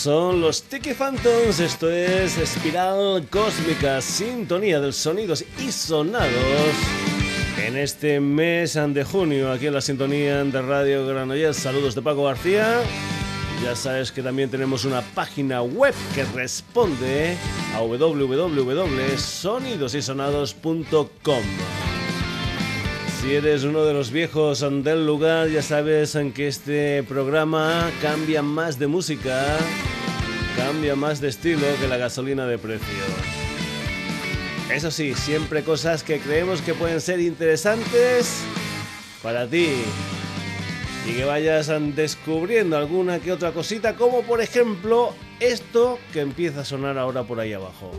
son los Tiki Phantoms, esto es Espiral Cósmica, sintonía de sonidos y sonados. En este mes de junio, aquí en la sintonía de Radio Granollers, saludos de Paco García. Ya sabes que también tenemos una página web que responde a www.sonidosysonados.com. Si eres uno de los viejos del lugar, ya sabes en que este programa cambia más de música, cambia más de estilo que la gasolina de precio. Eso sí, siempre cosas que creemos que pueden ser interesantes para ti y que vayas descubriendo alguna que otra cosita, como por ejemplo esto que empieza a sonar ahora por ahí abajo.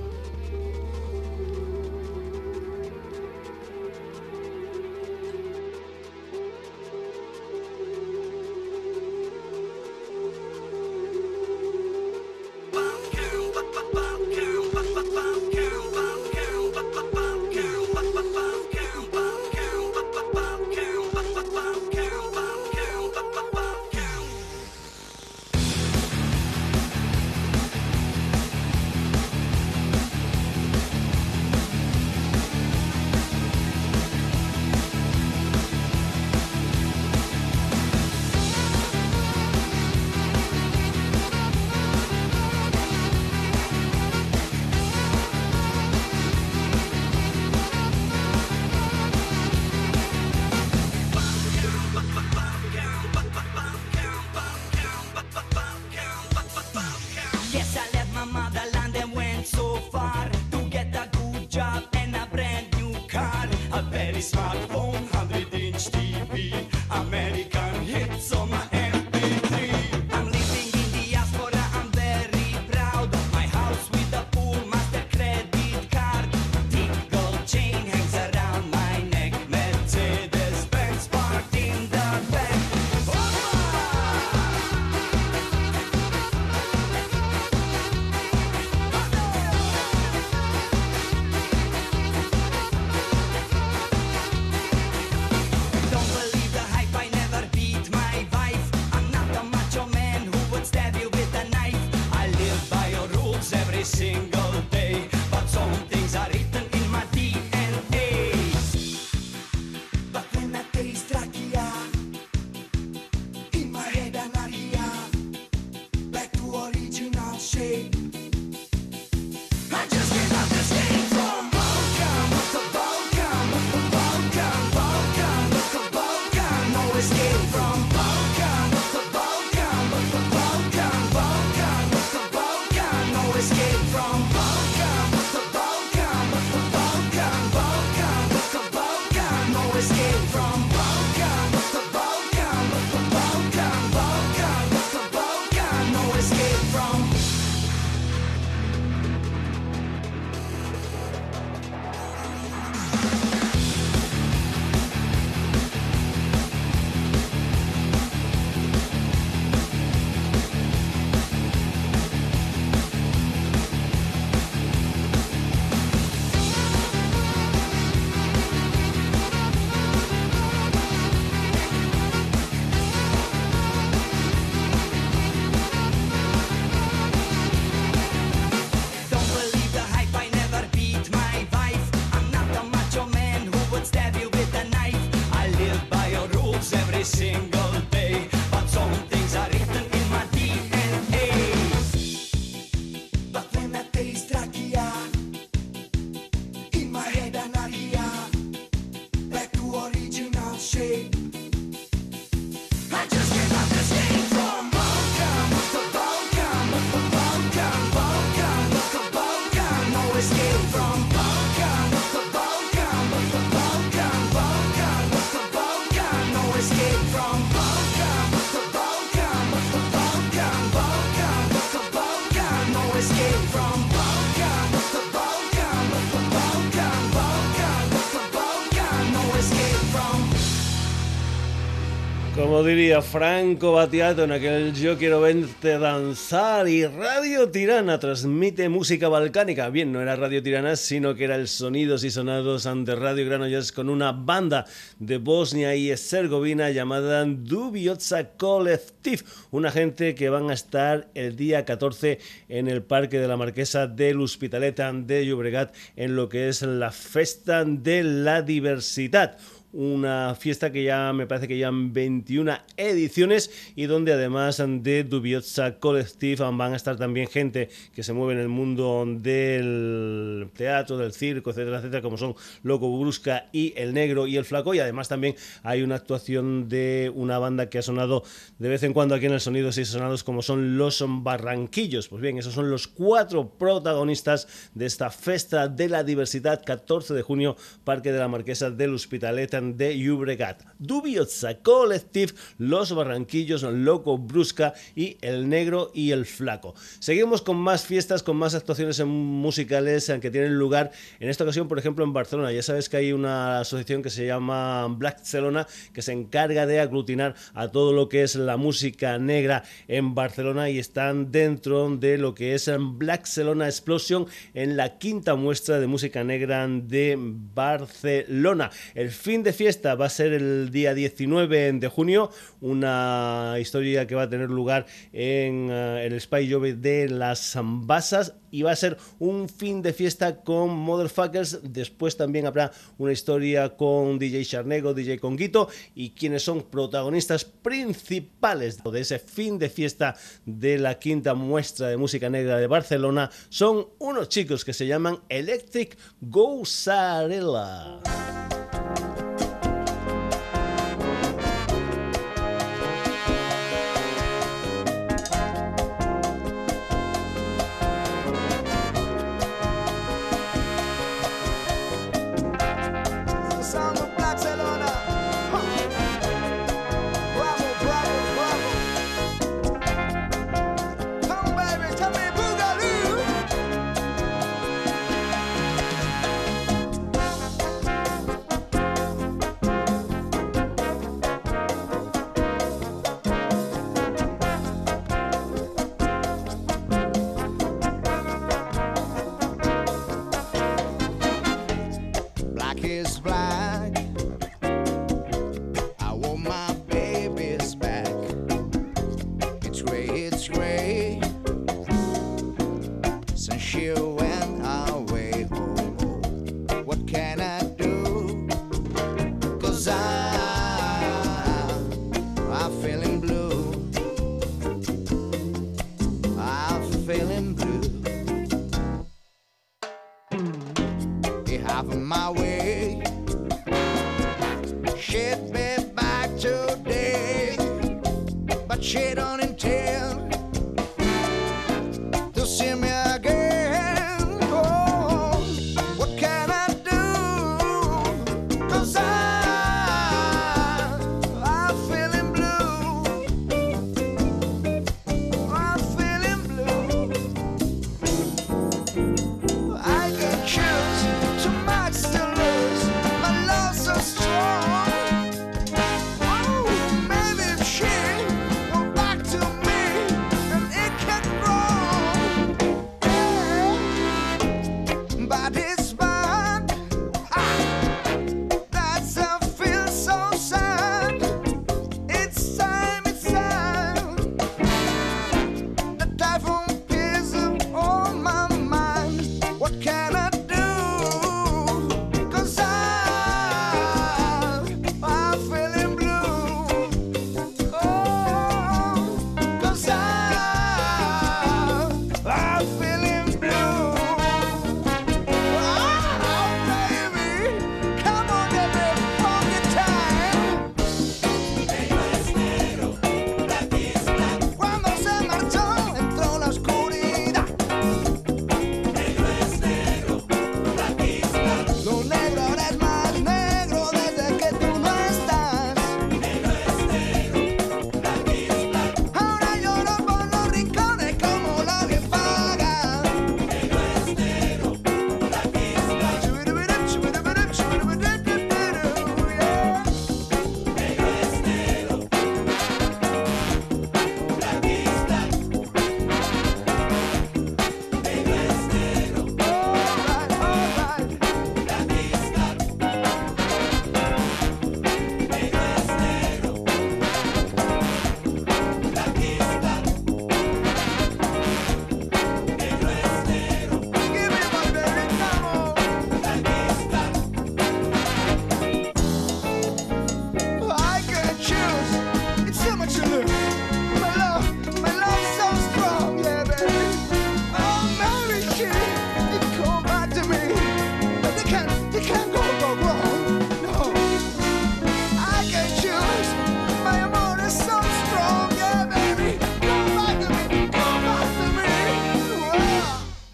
Diría Franco Battiato en aquel Yo quiero verte danzar y Radio Tirana transmite música balcánica. Bien, no era Radio Tirana, sino que era el Sonidos y Sonados ante Radio Granollers con una banda de Bosnia y Herzegovina llamada Dubiotsa Collective. Una gente que van a estar el día 14 en el Parque de la Marquesa del Hospitalet de Llobregat en lo que es la Festa de la Diversidad una fiesta que ya me parece que ya en 21 ediciones y donde además de Dubiosa Collective van a estar también gente que se mueve en el mundo del teatro, del circo, etcétera, etcétera, como son Loco Brusca y El Negro y El Flaco y además también hay una actuación de una banda que ha sonado de vez en cuando aquí en el Sonidos y Sonados como son Los Barranquillos. Pues bien, esos son los cuatro protagonistas de esta Festa de la Diversidad 14 de junio, Parque de la Marquesa del Hospitalet de Llobregat. Dubiosa Collective, Los Barranquillos, Loco Brusca y El Negro y El Flaco. Seguimos con más fiestas, con más actuaciones musicales que tienen lugar en esta ocasión, por ejemplo, en Barcelona. Ya sabes que hay una asociación que se llama Black Barcelona que se encarga de aglutinar a todo lo que es la música negra en Barcelona y están dentro de lo que es Black Barcelona Explosion en la quinta muestra de música negra de Barcelona. El fin de fiesta va a ser el día 19 de junio, una historia que va a tener lugar en eh, el Spy Jove de las Ambasas y va a ser un fin de fiesta con Motherfuckers. Después también habrá una historia con DJ Charnego, DJ Conguito y quienes son protagonistas principales de ese fin de fiesta de la quinta muestra de música negra de Barcelona son unos chicos que se llaman Electric Gozarella.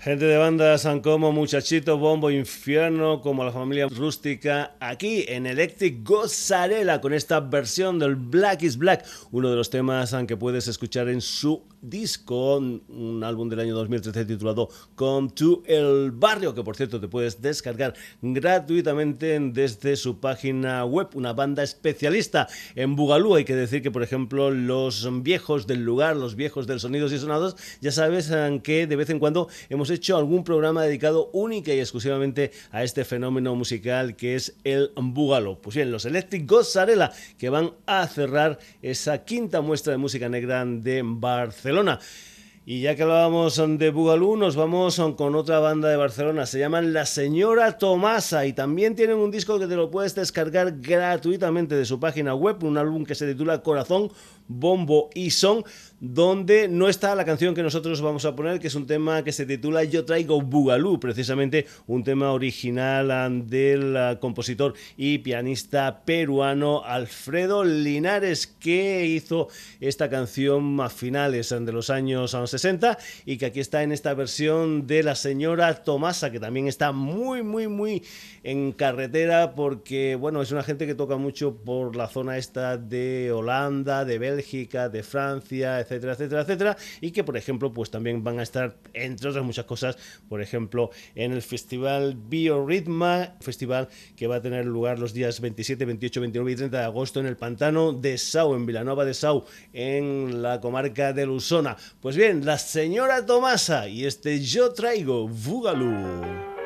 Gente de bandas como Muchachito, Bombo, Infierno, como la familia rústica, aquí en Electric Gozarela con esta versión del Black is Black, uno de los temas que puedes escuchar en su disco, un álbum del año 2013 titulado Come to el Barrio, que por cierto te puedes descargar gratuitamente desde su página web, una banda especialista en Bugalú. Hay que decir que, por ejemplo, los viejos del lugar, los viejos del sonidos y sonados, ya sabes que de vez en cuando hemos hecho algún programa dedicado única y exclusivamente a este fenómeno musical que es el Bugalo. Pues bien, los Electric Ghost que van a cerrar esa quinta muestra de música negra de Barcelona. Y ya que hablábamos de Bugalú, nos vamos con otra banda de Barcelona. Se llaman La Señora Tomasa y también tienen un disco que te lo puedes descargar gratuitamente de su página web, un álbum que se titula Corazón, Bombo y Son donde no está la canción que nosotros vamos a poner, que es un tema que se titula Yo traigo Bugalú, precisamente un tema original del ah, compositor y pianista peruano Alfredo Linares, que hizo esta canción a finales de los años 60 y que aquí está en esta versión de la señora Tomasa, que también está muy, muy, muy en carretera porque, bueno, es una gente que toca mucho por la zona esta de Holanda, de Bélgica, de Francia, etcétera, etcétera, etcétera, y que por ejemplo pues también van a estar, entre otras muchas cosas, por ejemplo, en el festival Biorritma, festival que va a tener lugar los días 27, 28, 29 y 30 de agosto en el pantano de Sau, en Vilanova de Sau, en la comarca de Lusona. Pues bien, la señora Tomasa y este yo traigo Bugalú.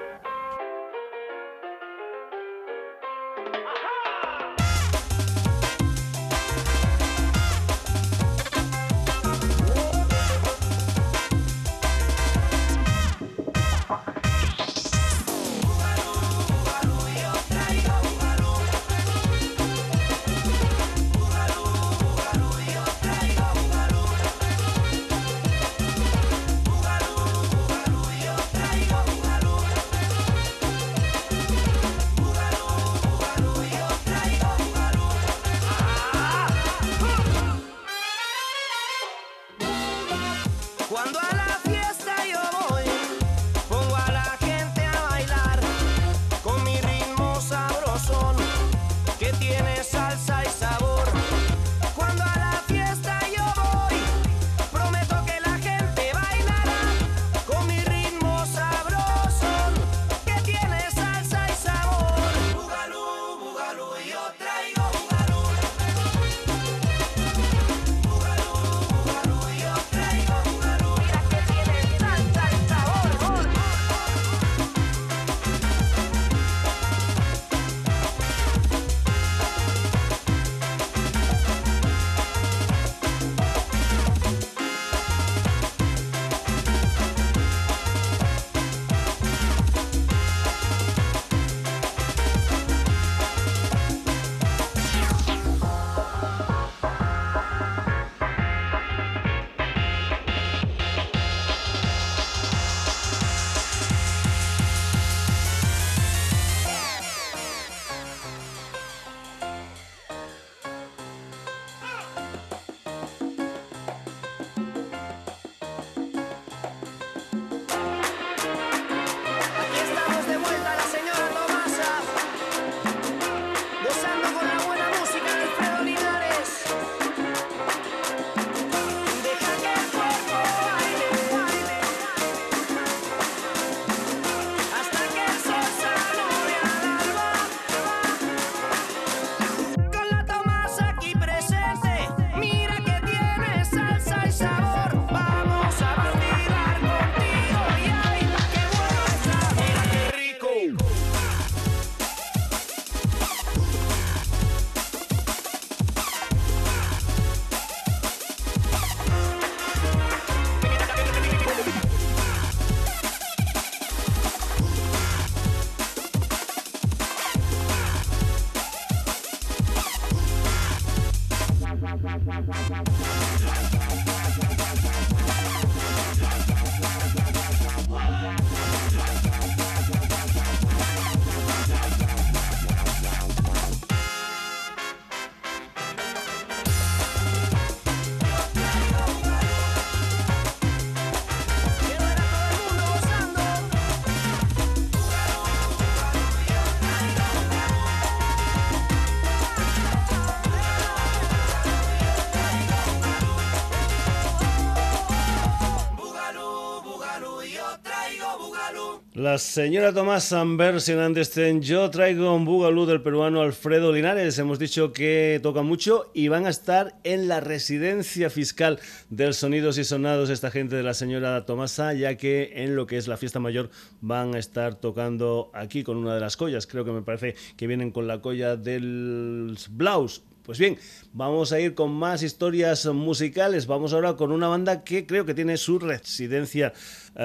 La señora Tomás versionando este Yo traigo un bugalú del peruano Alfredo Linares. Hemos dicho que toca mucho y van a estar en la residencia fiscal del Sonidos y Sonados esta gente de la señora Tomasa, ya que en lo que es la fiesta mayor van a estar tocando aquí con una de las collas. Creo que me parece que vienen con la colla del Blaus pues bien, vamos a ir con más historias musicales. Vamos ahora con una banda que creo que tiene su residencia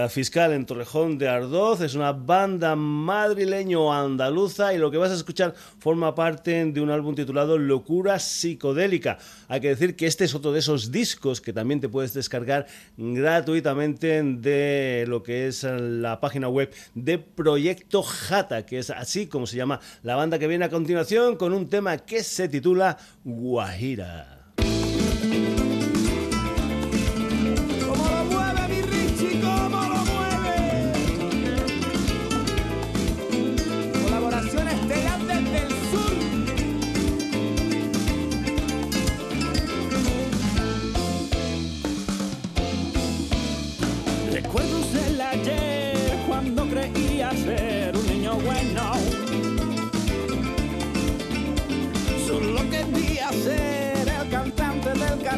fiscal en Torrejón de Ardoz. Es una banda madrileño-andaluza y lo que vas a escuchar forma parte de un álbum titulado Locura Psicodélica. Hay que decir que este es otro de esos discos que también te puedes descargar gratuitamente de lo que es la página web de Proyecto Jata, que es así como se llama la banda que viene a continuación con un tema que se titula Guajira.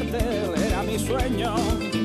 Era mi sueño.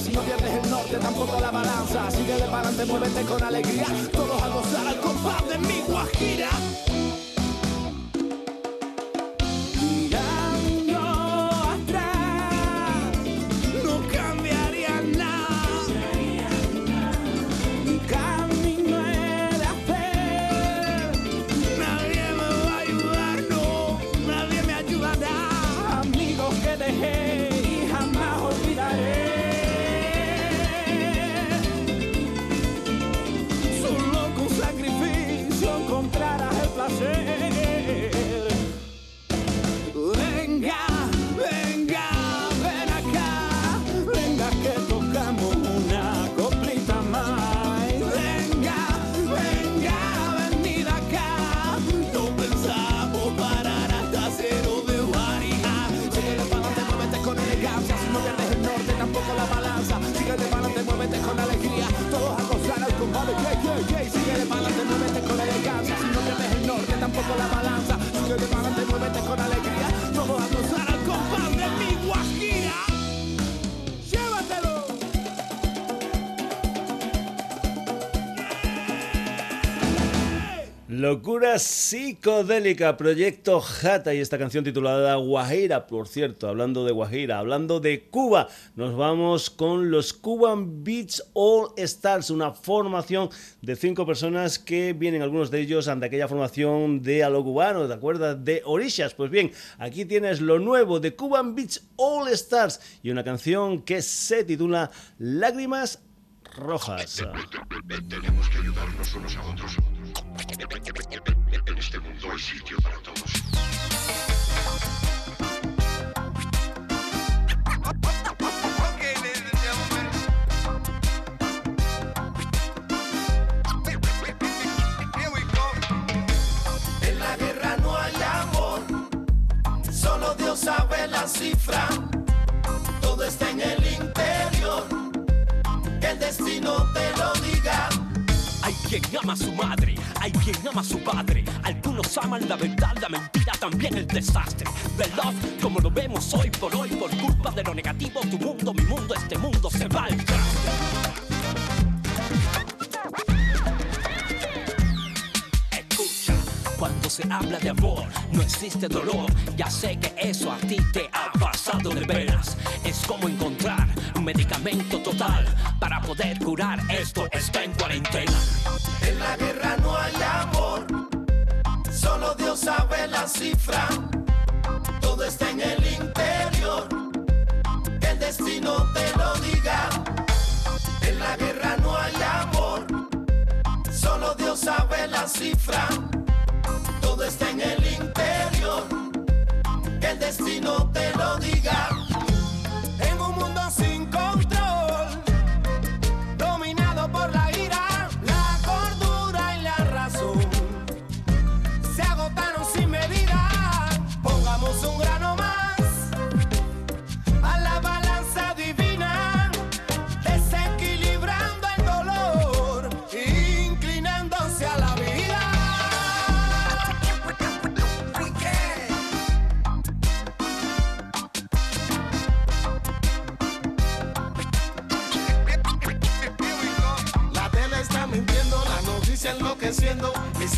Si no pierdes el norte, tampoco la balanza. Sigue de parante, muévete con alegría. Todos a gozar al compás de mi guajira. Locura psicodélica, proyecto Jata y esta canción titulada Guajira, por cierto, hablando de Guajira, hablando de Cuba, nos vamos con los Cuban Beach All Stars, una formación de cinco personas que vienen algunos de ellos ante aquella formación de a lo cubano, ¿te acuerdas? De Orishas. Pues bien, aquí tienes lo nuevo de Cuban Beach All Stars y una canción que se titula Lágrimas Rojas. Tenemos que ayudarnos unos a otros. En este mundo hay sitio para todos. En la guerra no hay amor, solo Dios sabe la cifra. Todo está en el interior, que el destino te lo diga. Hay quien ama a su madre hay quien ama a su padre. Algunos aman la verdad, la mentira, también el desastre. The love, como lo vemos hoy por hoy, por culpa de lo negativo, tu mundo, mi mundo, este mundo se va al cuando se habla de amor, no existe dolor. Ya sé que eso a ti te ha pasado de veras. Es como encontrar medicamento total para poder curar esto. Está en cuarentena. En la guerra no hay amor, solo Dios sabe la cifra. Todo está en el interior, que el destino te lo diga. En la guerra no hay amor, solo Dios sabe la cifra. Todo está en el interior, que el destino te lo diga.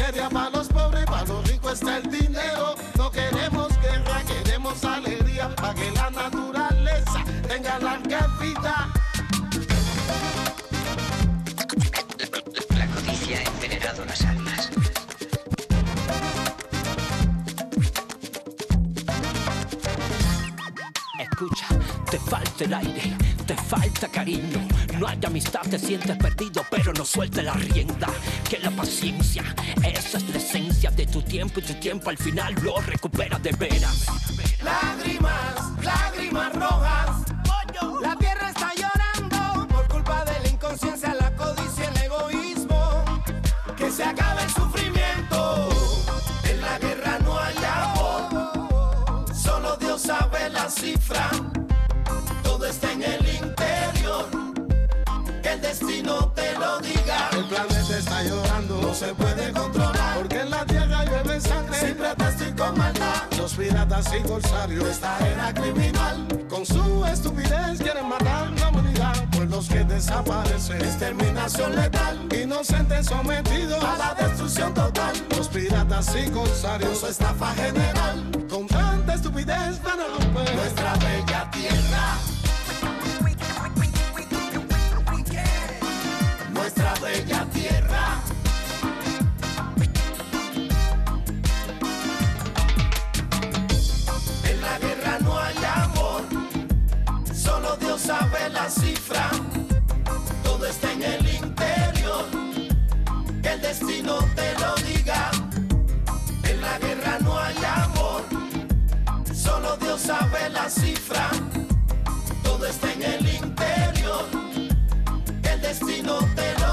Miseria para los pobres, para los ricos está el dinero. No queremos guerra, queremos alegría. Para que la naturaleza tenga larga vida. La codicia ha envenenado las almas. Escucha, te falta el aire, te falta cariño. No hay amistad, te sientes perdido, pero no suelte la rienda. Que la paciencia, esa es la esencia de tu tiempo y tu tiempo al final lo recupera de veras. Lágrimas, lágrimas rojas. La tierra está llorando por culpa de la inconsciencia, la codicia, el egoísmo. Que se acabe el sufrimiento. En la guerra no hay amor. Solo Dios sabe la cifra. El planeta está llorando, No se puede controlar. porque en la tierra llueve sangre. Sin pretexto y con maldad. Los piratas y corsarios Esta era criminal. con su estupidez quieren matar la humanidad. Pueblos que desaparecen, Exterminación letal. inocentes sometidos A la destrucción total. Los piratas y corsarios Uso estafa general. con tanta estupidez van a romper Nuestra bella tierra. Bella tierra. En la guerra no hay amor, solo Dios sabe la cifra. Todo está en el interior, que el destino te lo diga. En la guerra no hay amor, solo Dios sabe la cifra. Todo está en el interior, que el destino te lo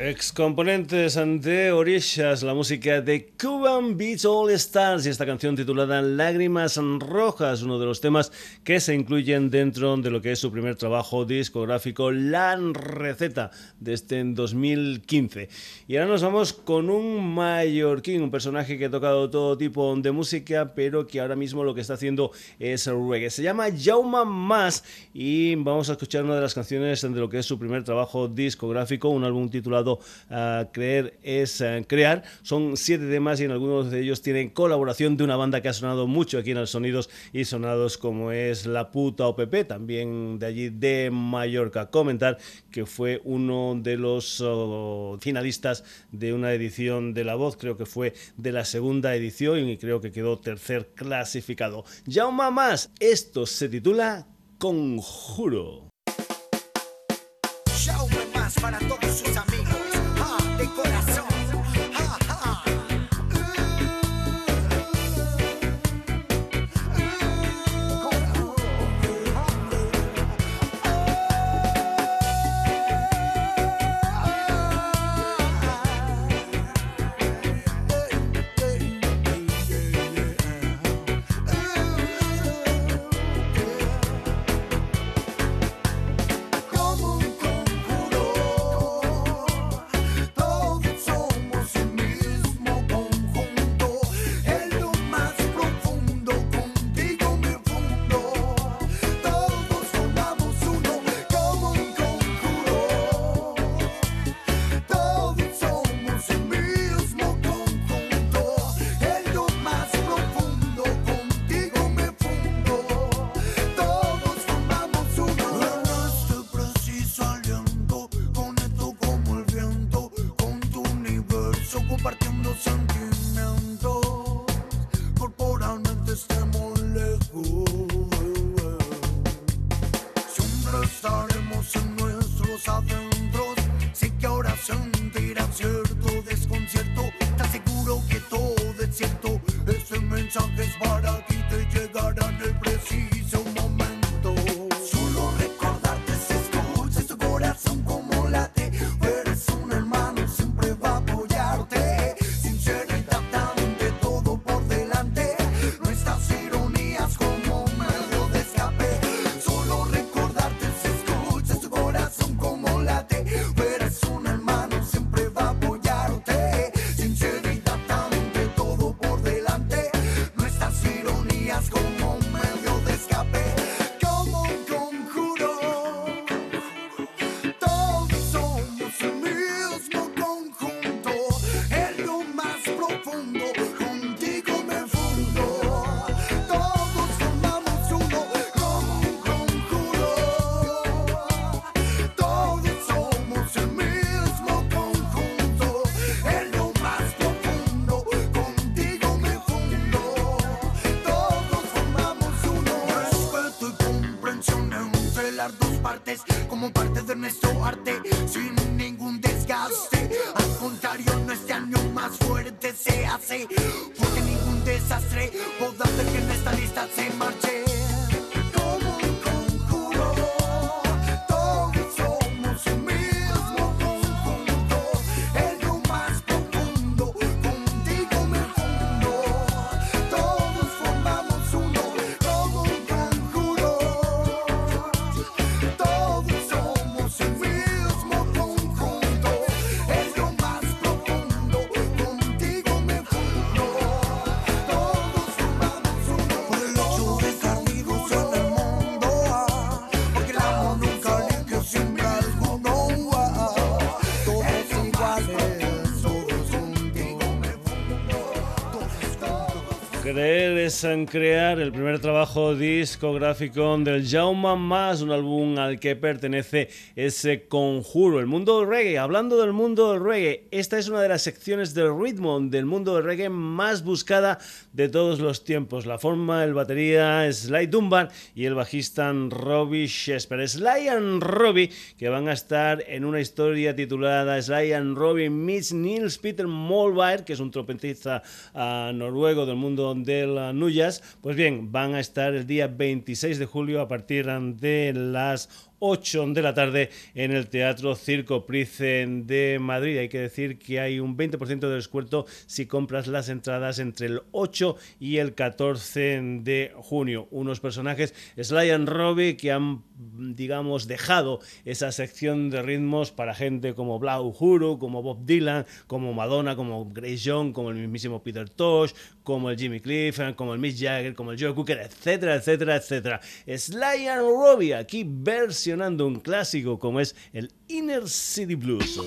Excomponentes ante Orishas, la música de Cuban Beach All Stars y esta canción titulada Lágrimas Rojas, uno de los temas que se incluyen dentro de lo que es su primer trabajo discográfico, La Receta, de este en 2015. Y ahora nos vamos con un mallorquín, un personaje que ha tocado todo tipo de música, pero que ahora mismo lo que está haciendo es reggae. Se llama Jauma Mas y vamos a escuchar una de las canciones de lo que es su primer trabajo discográfico, un álbum titulado ah, Creer es ah, Crear. Son siete temas y en algunos de ellos tienen colaboración de una banda que ha sonado mucho aquí en el Sonidos y Sonados como es La Puta OPP, también de allí de Mallorca. Comentar que fue uno de los oh, finalistas de una edición de La Voz, creo que fue de la segunda edición y creo que quedó tercer clasificado. Jaume Más, esto se titula Conjuro. Más para todos sus amigos, ah, es crear el primer trabajo discográfico del Jaume Más, un álbum al que pertenece ese conjuro, el mundo del reggae. Hablando del mundo del reggae, esta es una de las secciones del ritmo del mundo del reggae más buscada de todos los tiempos. La forma el batería Sly Dunbar y el bajista Robbie Shesper. Sly and Robbie que van a estar en una historia titulada Sly and Robbie meets Nils Peter Molvær, que es un trompetista ah, noruego del mundo del Pues bien, van a estar el día 26 de julio a partir de las 8 de la tarde en el Teatro Circo Price de Madrid. Hay que decir que hay un 20% de descuento si compras las entradas entre el 8 y el 14 de junio. Unos personajes, Sly and Robbie, que han, digamos, dejado esa sección de ritmos para gente como Blau Huru, como Bob Dylan, como Madonna, como Grace Young, como el mismísimo Peter Tosh, como el Jimmy Cliff, como el Mick Jagger, como el Joe Cooker, etcétera, etcétera, etcétera. Sly and Robbie aquí versionando un clásico como es el Inner City Blues.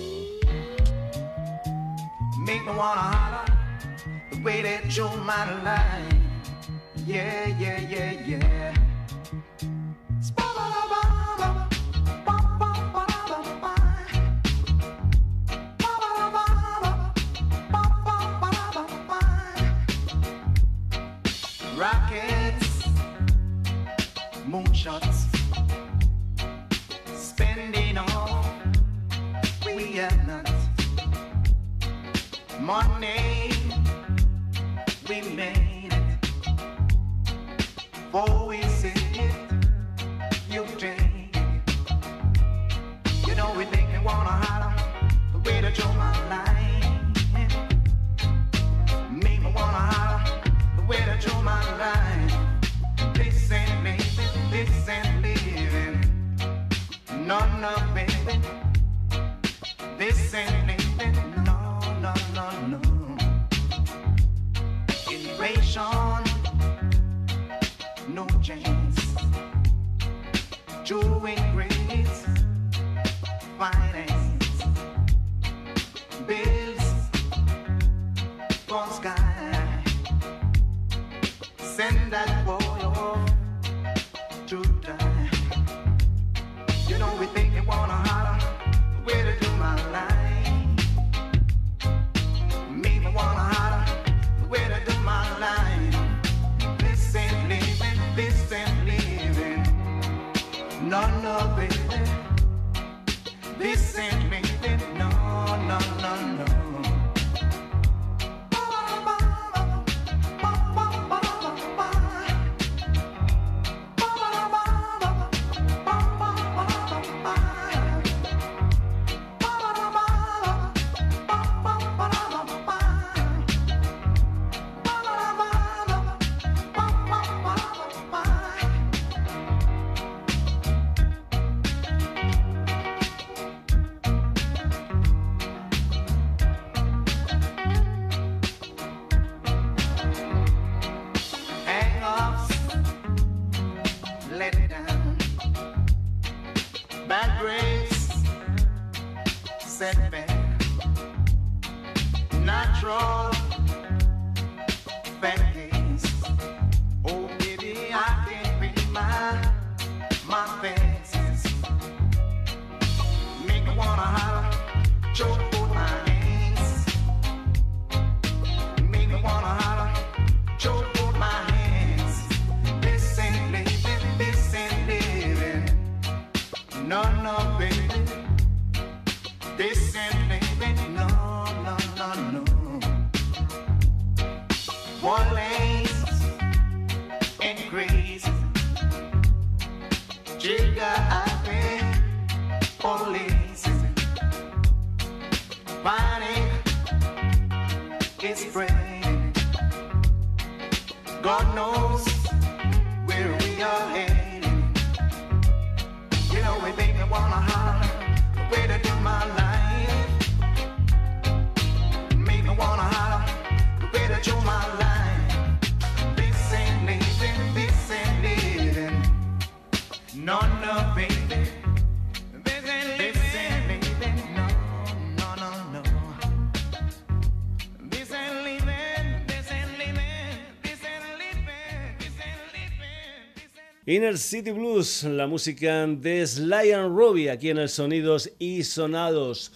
Inner City Blues, la música de Sly and Robbie aquí en el Sonidos y Sonados.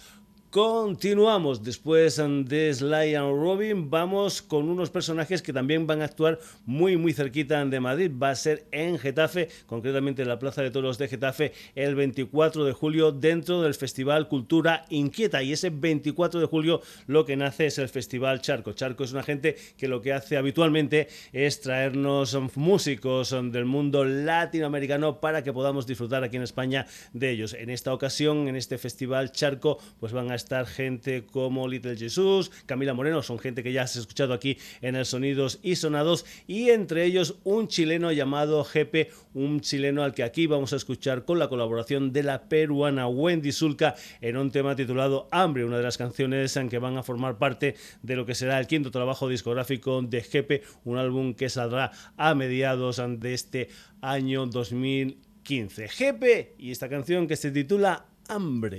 Continuamos después de Sly and Robin. Vamos con unos personajes que también van a actuar muy, muy cerquita de Madrid. Va a ser en Getafe, concretamente en la Plaza de Toros de Getafe, el 24 de julio, dentro del Festival Cultura Inquieta. Y ese 24 de julio lo que nace es el Festival Charco. Charco es una gente que lo que hace habitualmente es traernos músicos del mundo latinoamericano para que podamos disfrutar aquí en España de ellos. En esta ocasión, en este Festival Charco, pues van a estar estar gente como Little Jesus, Camila Moreno, son gente que ya has escuchado aquí en el Sonidos y Sonados, y entre ellos un chileno llamado Jepe, un chileno al que aquí vamos a escuchar con la colaboración de la peruana Wendy Zulka en un tema titulado Hambre, una de las canciones en que van a formar parte de lo que será el quinto trabajo discográfico de Jepe, un álbum que saldrá a mediados de este año 2015. Jepe y esta canción que se titula Hambre.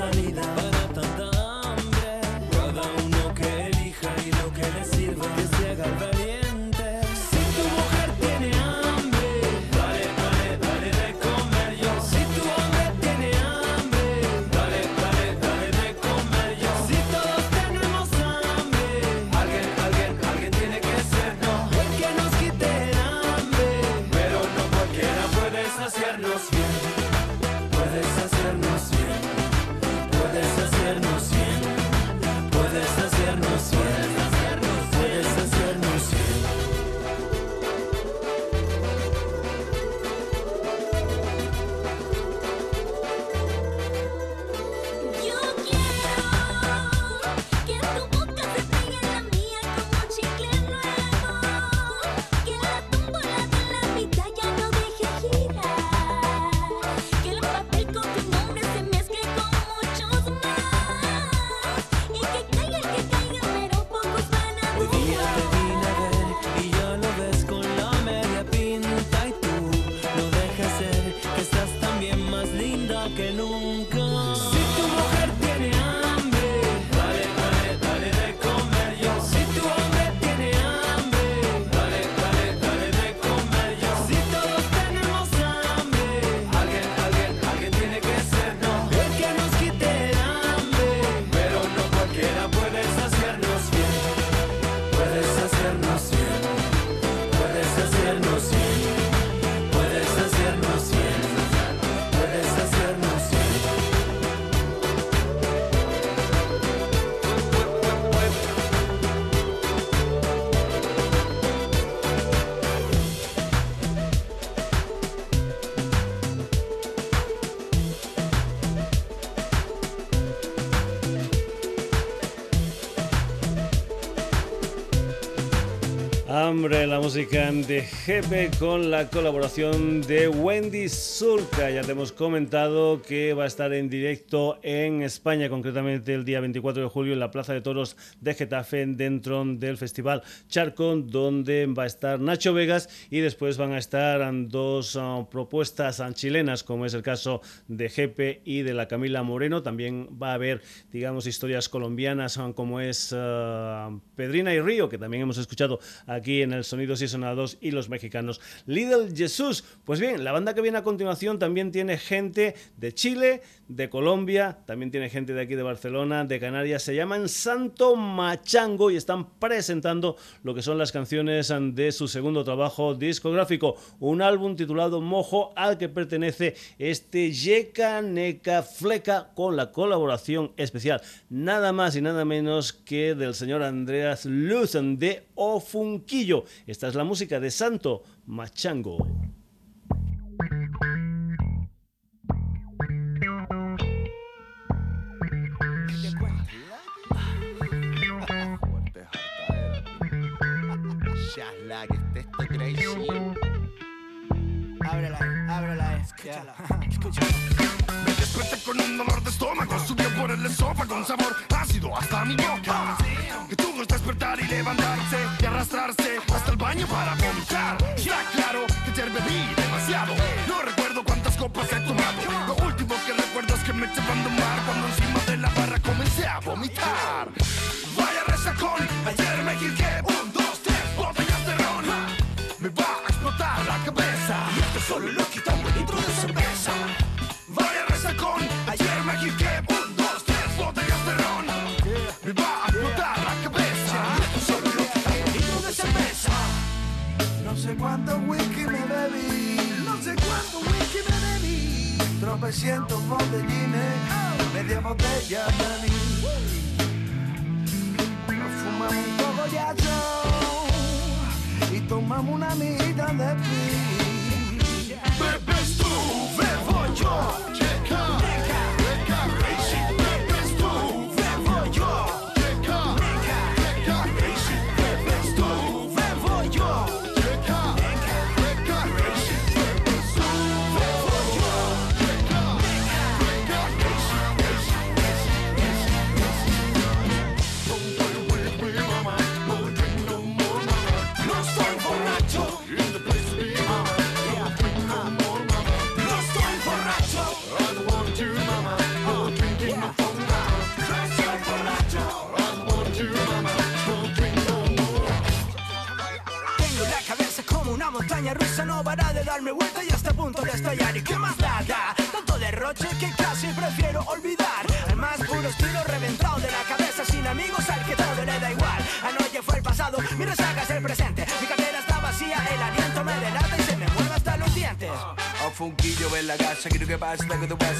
salida. La música de Jepe con la colaboración de Wendy Zulka. Ya te hemos comentado que va a estar en directo en España, concretamente el día 24 de julio en la Plaza de Toros de Getafe, dentro del Festival Charco, donde va a estar Nacho Vegas y después van a estar dos uh, propuestas chilenas, como es el caso de Jepe y de la Camila Moreno. También va a haber, digamos, historias colombianas, uh, como es uh, Pedrina y Río, que también hemos escuchado aquí en el Sonidos y Sonados y los mexicanos Little Jesús. Pues bien, la banda que viene a continuación también tiene gente de Chile, de Colombia, también tiene gente de aquí de Barcelona, de Canarias, se llaman Santo Machango y están presentando lo que son las canciones de su segundo trabajo discográfico, un álbum titulado Mojo al que pertenece este Yeka Neca Fleca con la colaboración especial, nada más y nada menos que del señor Andreas Luzan de Ofunquillo. Esta es la música de Santo Machango. Ábrela, ábrela, escúchala. Escúchala. Me desperté con un dolor de estómago, subió por el esófago con sabor ácido hasta mi boca. Que tuvo el despertar y levantarse y arrastrarse hasta el baño para vomitar. Está claro que te bebí demasiado. No recuerdo cuántas copas he tomado. Lo último que recuerdo es que me eché a mar cuando encima de la barra comencé a vomitar.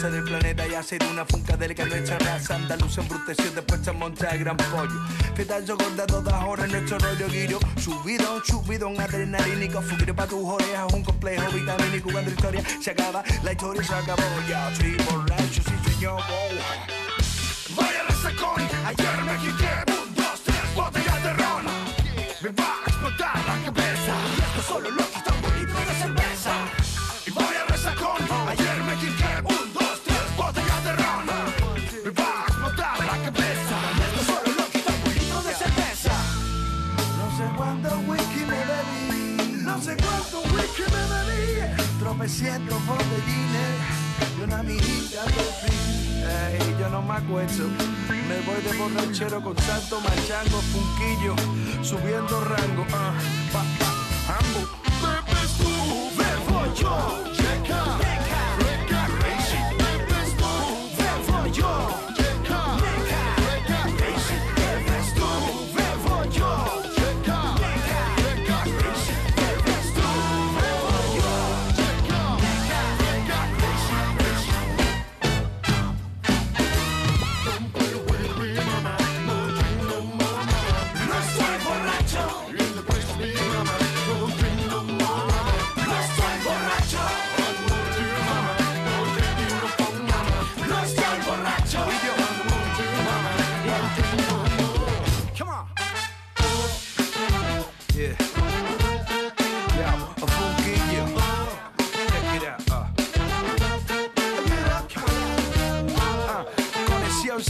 Que pasa del planeta y hacer una funca del que nuestra raza andaluz embruteció después se monta el gran pollo. Fiesta yo gorda todas horas nuestro rollo guiro, subido, subido, un adrenalínico, fugido pa' tus orejas, un complejo vitamínico cuando historia se acaba, la historia se acabó, ya estoy borracho, sí señor, oh. Vaya resacón, ayer me quité un, dos, tres botellas de ron. Me va a explotar la cabeza. Y esto solo lo quita un litro de cerveza. Y vaya resacón, ayer bebí. Tropecientos botellines y una mijita de pi. Ey, yo no me acuerdo. Me voy de borrachero con santo machango, funquillo, subiendo rango. ah, pa, pa, ambo. Bebes tú, bebo yo. Checa,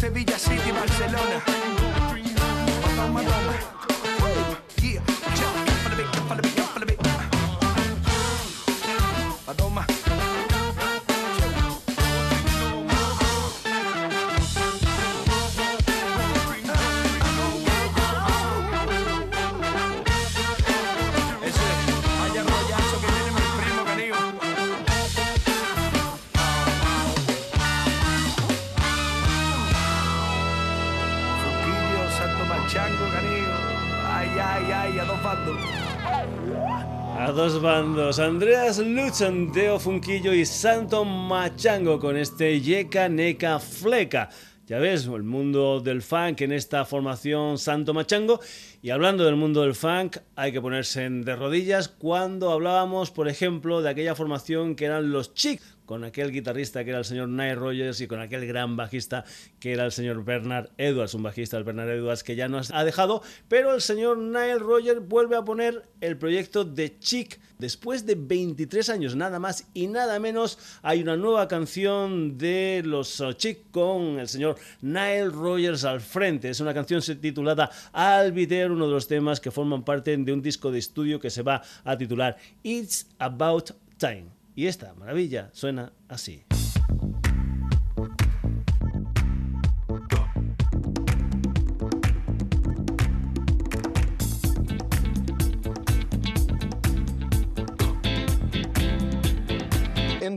Sevilla City, Barcelona. Dos bandos, Andreas Lutzen, Teo Funquillo y Santo Machango con este Yeka Neca Fleca. Ya ves, el mundo del funk en esta formación Santo Machango. Y hablando del mundo del funk, hay que ponerse de rodillas cuando hablábamos, por ejemplo, de aquella formación que eran los Chic, con aquel guitarrista que era el señor Nile Rogers y con aquel gran bajista que era el señor Bernard Edwards, un bajista del Bernard Edwards que ya nos ha dejado, pero el señor Nile Rogers vuelve a poner el proyecto de Chic. Después de 23 años, nada más y nada menos, hay una nueva canción de los Chic con el señor Nile Rogers al frente. Es una canción titulada Albiter, uno de los temas que forman parte de un disco de estudio que se va a titular It's About Time. Y esta maravilla suena así.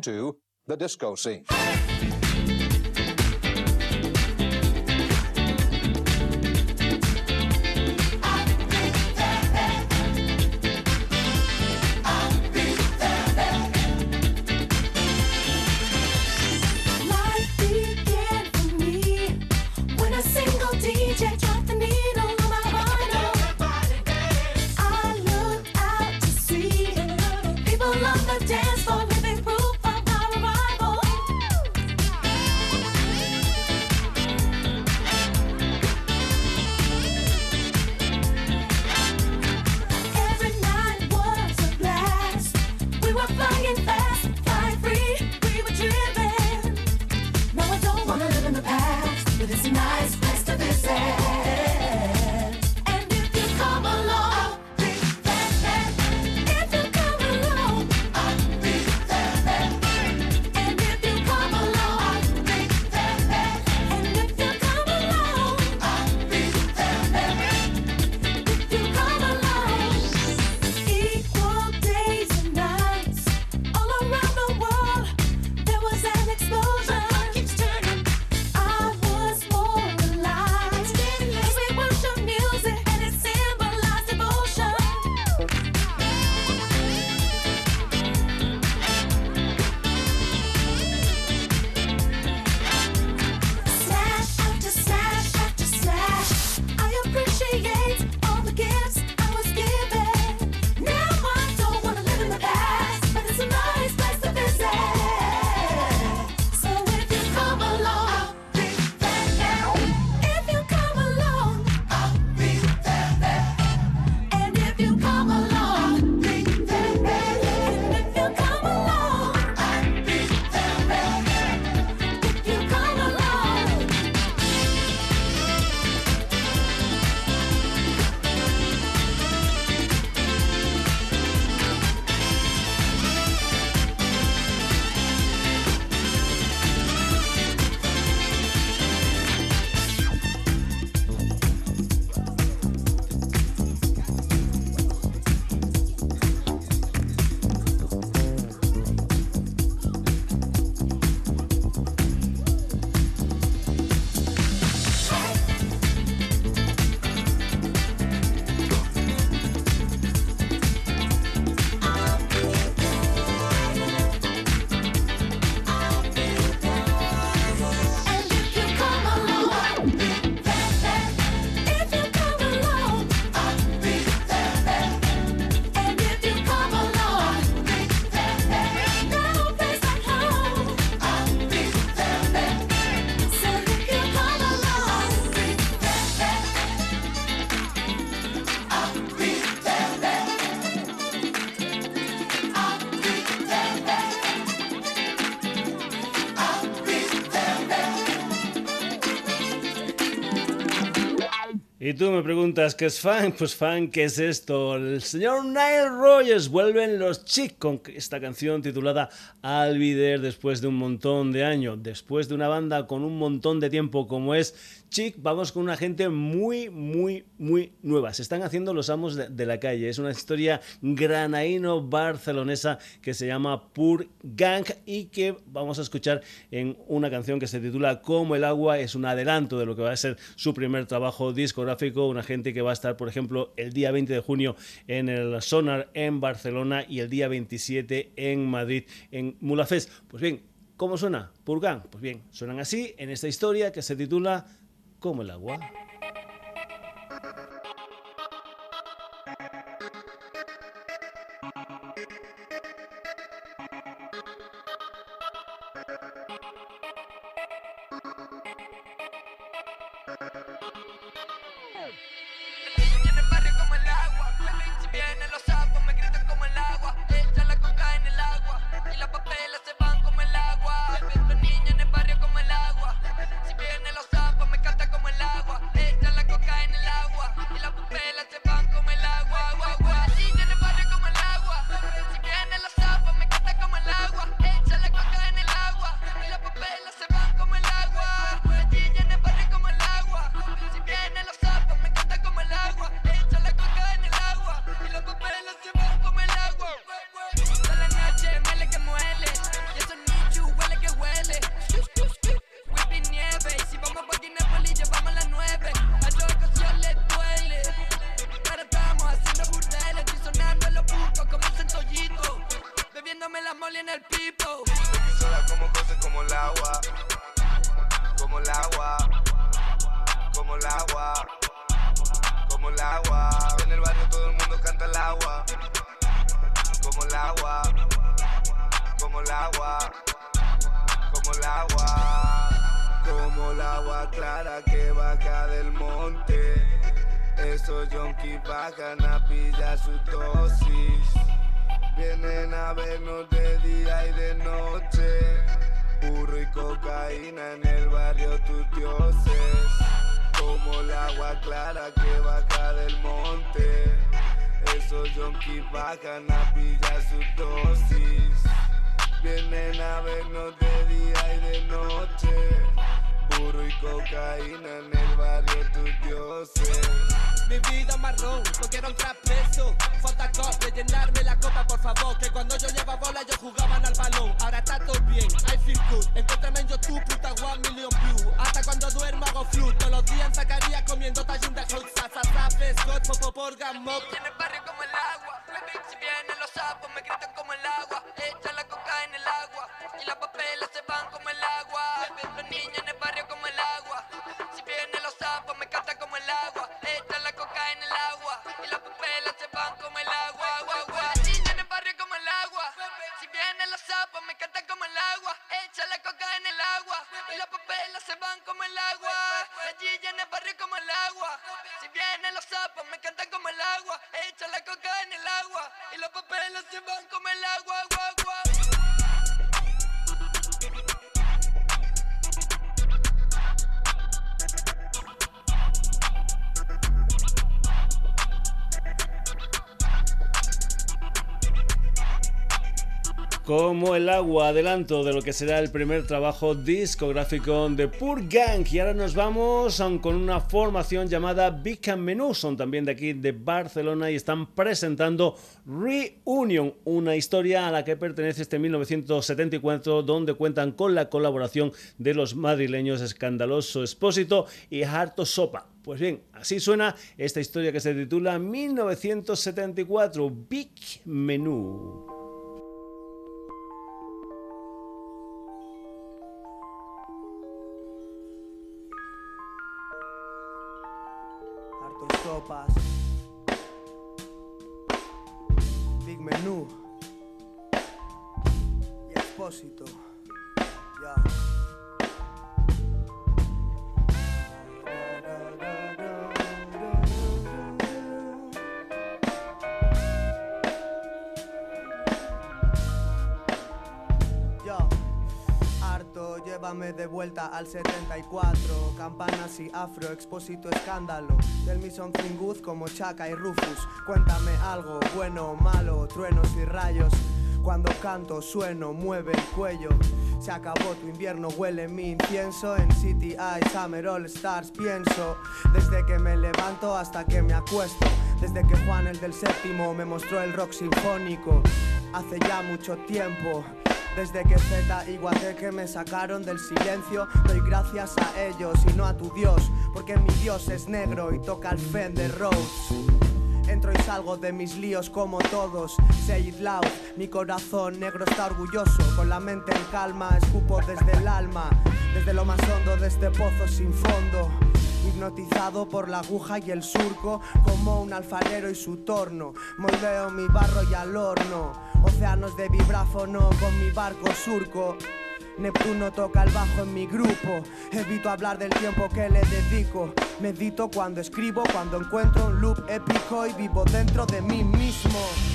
into the disco scene. Y tú me preguntas, ¿qué es fan? Pues fan, ¿qué es esto? El señor Nile Rogers vuelven los Chic con esta canción titulada Alvider después de un montón de años, después de una banda con un montón de tiempo como es Chic, vamos con una gente muy, muy, muy nueva. Se están haciendo los amos de, la calle. Es una historia granaíno-barcelonesa que se llama Pur Gang y que vamos a escuchar en una canción que se titula Como el agua. Es un adelanto de lo que va a ser su primer trabajo discográfico. Una gente que va a estar, por ejemplo, el día 20 de junio en el Sonar en Barcelona y el día 27 en Madrid en Mulafest. Pues bien, ¿cómo suena? Purgan. Pues bien, suenan así en esta historia que se titula como el agua. Encuéntrame en YouTube, puta one million views Hasta cuando duermo hago flute Todos los días en Zacarías comiendo tallín de fruit Sasa, Scott, popo, porgan, mop En el barrio como el agua, si vienen los sapos me gritan como el agua, echa la coca en el agua. Y las papelas se van como el agua. Los niños en el barrio como el agua, si vienen los sapos me cantan como el agua, echa la coca en el agua. Y las papelas se van como el agua. Van como el agua. Gilla en el barrio como el agua, si vienen los sapos me cantan como el agua, echa la coca en el agua y los papeles se van como el agua. Como el agua, adelanto de lo que será el primer trabajo discográfico de Pur Gang. Y ahora nos vamos con una formación llamada Big and Menú. Son también de aquí de Barcelona y están presentando Reunion, una historia a la que pertenece este 1974, donde cuentan con la colaboración de los madrileños Escandaloso Expósito y Harto Sopa. Pues bien, así suena esta historia que se titula 1974 Big Menú. Harto Llévame de vuelta al 74, campanas y afro, expósito escándalo. Del something good como Chaka y Rufus. Cuéntame algo, bueno o malo, truenos y rayos. Cuando canto, sueno, mueve el cuello. Se acabó tu invierno, huele mi incienso. En City Eye, Summer All Stars pienso. Desde que me levanto hasta que me acuesto. Desde que Juan el del séptimo me mostró el rock sinfónico. Hace ya mucho tiempo. Desde que Z y Guateque me sacaron del silencio, doy gracias a ellos y no a tu Dios, porque mi Dios es negro y toca el Fender Rhodes. Entro y salgo de mis líos como todos. Say it loud, mi corazón negro está orgulloso. Con la mente en calma, escupo desde el alma. Desde lo más hondo de este pozo sin fondo. Hipnotizado por la aguja y el surco, como un alfarero y su torno. Moldeo mi barro y al horno. Océanos de vibráfono con mi barco surco. Neptuno toca el bajo en mi grupo. Evito hablar del tiempo que le dedico. Medito cuando escribo, cuando encuentro un loop épico y vivo dentro de mí mismo.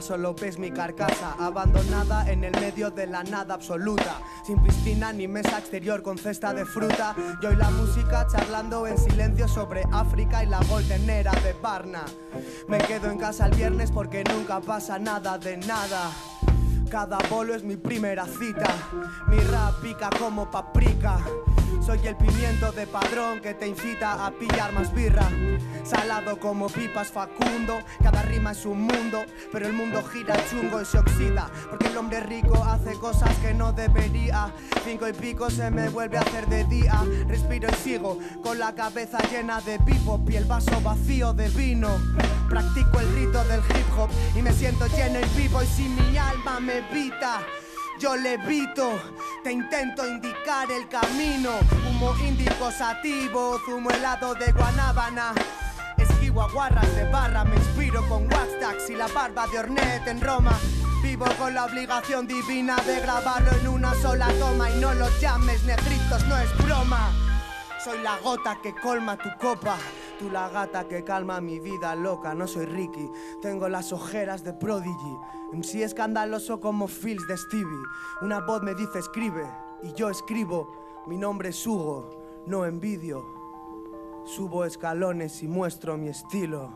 Solo ves mi carcasa Abandonada en el medio de la nada absoluta Sin piscina ni mesa exterior con cesta de fruta Yo y la música charlando en silencio sobre África y la golden era de Barna Me quedo en casa el viernes porque nunca pasa nada de nada cada bolo es mi primera cita. Mi rap pica como paprika. Soy el pimiento de padrón que te incita a pillar más birra. Salado como pipas Facundo. Cada rima es un mundo, pero el mundo gira chungo y se oxida. Porque el hombre rico hace cosas que no debería. Cinco y pico se me vuelve a hacer de día. Respiro y sigo con la cabeza llena de bebop y el vaso vacío de vino. Practico el rito del hip hop y me siento lleno y vivo. Y si mi alma me evita. Yo levito, te intento indicar el camino. Humo índico sativo, zumo helado de guanábana. Esquivo aguarras de barra, me inspiro con Waxtax y la barba de Ornette en Roma. Vivo con la obligación divina de grabarlo en una sola toma y no lo llames negritos, no es broma. Soy la gota que colma tu copa, tú la gata que calma mi vida loca. No soy Ricky, tengo las ojeras de Prodigy. MC escandaloso como Fields de Stevie. Una voz me dice escribe y yo escribo. Mi nombre es Hugo, no envidio. Subo escalones y muestro mi estilo.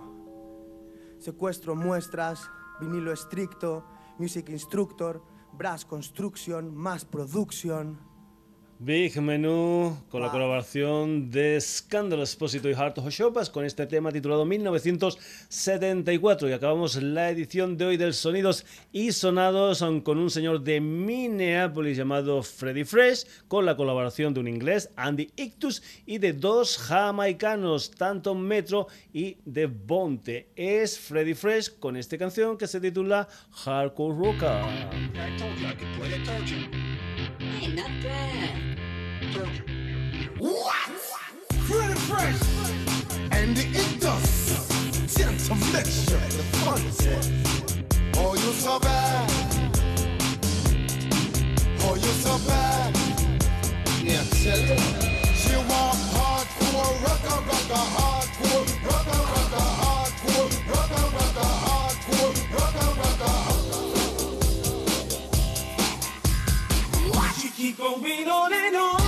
Secuestro muestras, vinilo estricto, music instructor, brass construction, más production. Big Menú con la colaboración de Scandal Espósito y Heart of Shopas con este tema titulado 1974 y acabamos la edición de hoy del Sonidos y Sonados con un señor de Minneapolis llamado Freddy Fresh con la colaboración de un inglés Andy Ictus y de dos jamaicanos tanto Metro y de Bonte. Es Freddy Fresh con esta canción que se titula Hardcore Rocker Hey, not bad. What? Freddy Fresh and the funniest. Oh, you so bad. Oh, you so bad. Yeah, tell you. She want hardcore, rocker, rocker, hardcore, rocker, rocker, hardcore, rocker, rocker, hardcore, rocker, rocker. Why she keep going on and on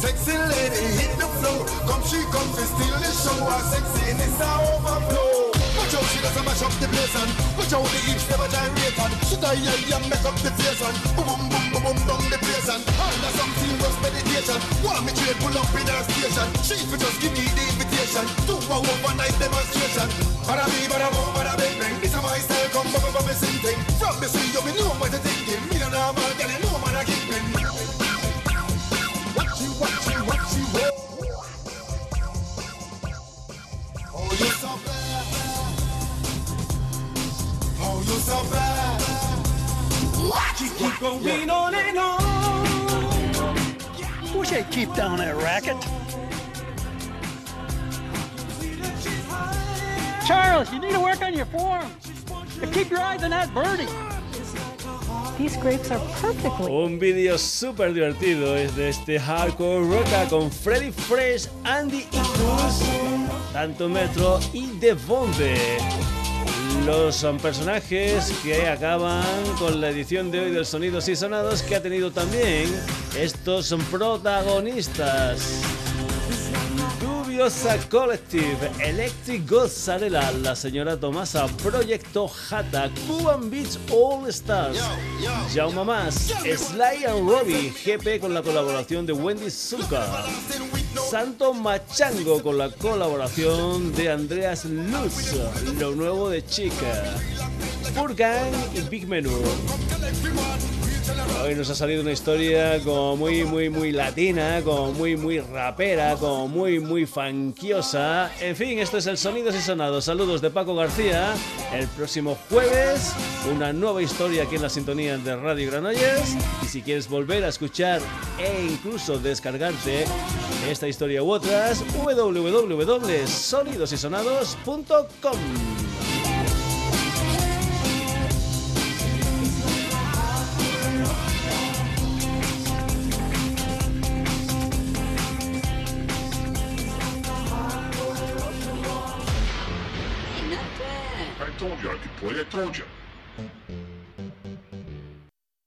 sexy lady hit the floor. Come she come to steal the show. Her sexiness a overflow. Watch out, she does a mash up the place and watch out the hips never gyrate and she die yeah, make up the face and boom boom boom boom boom down the place and under some serious meditation. Want me trade pull up in her station. She for just give me the invitation to a overnight demonstration. Bada me, bada boom, bada bang bang. This a my style, come bubble bubble sing thing. From me see you, me know what you thinking. Me no normal, girl, you know man a kingpin. So bad. Watch it keep going on and on. Wish I'd keep down that racket. Charles, you need to work on your form. And keep your eyes on that birdie. These grapes are perfectly. Un vídeo súper divertido es de este hardcore rocka con Freddy Fresh, Andy Icus, Tanto Metro y Devonte. Los son personajes que acaban con la edición de hoy del Sonidos y Sonados que ha tenido también estos protagonistas. Dubiosa Collective, Electric Gozzarella, la señora Tomasa, Proyecto Jata, Cuban Beach All Stars, Jaume Mas, Sly and Robbie, GP con la colaboración de Wendy Zucker, Santo Machango con la colaboración de Andreas Lutz, lo nuevo de Chica, Furkan y Big Menu. Hoy nos ha salido una historia como muy, muy, muy latina, como muy, muy rapera, como muy, muy funkiosa. En fin, esto es el Sonidos y Sonados. Saludos de Paco García. El próximo jueves, una nueva historia aquí en la sintonía de Radio Granollers. Y si quieres volver a escuchar e incluso descargarte esta historia u otras, www.sonidosysonados.com. I told you.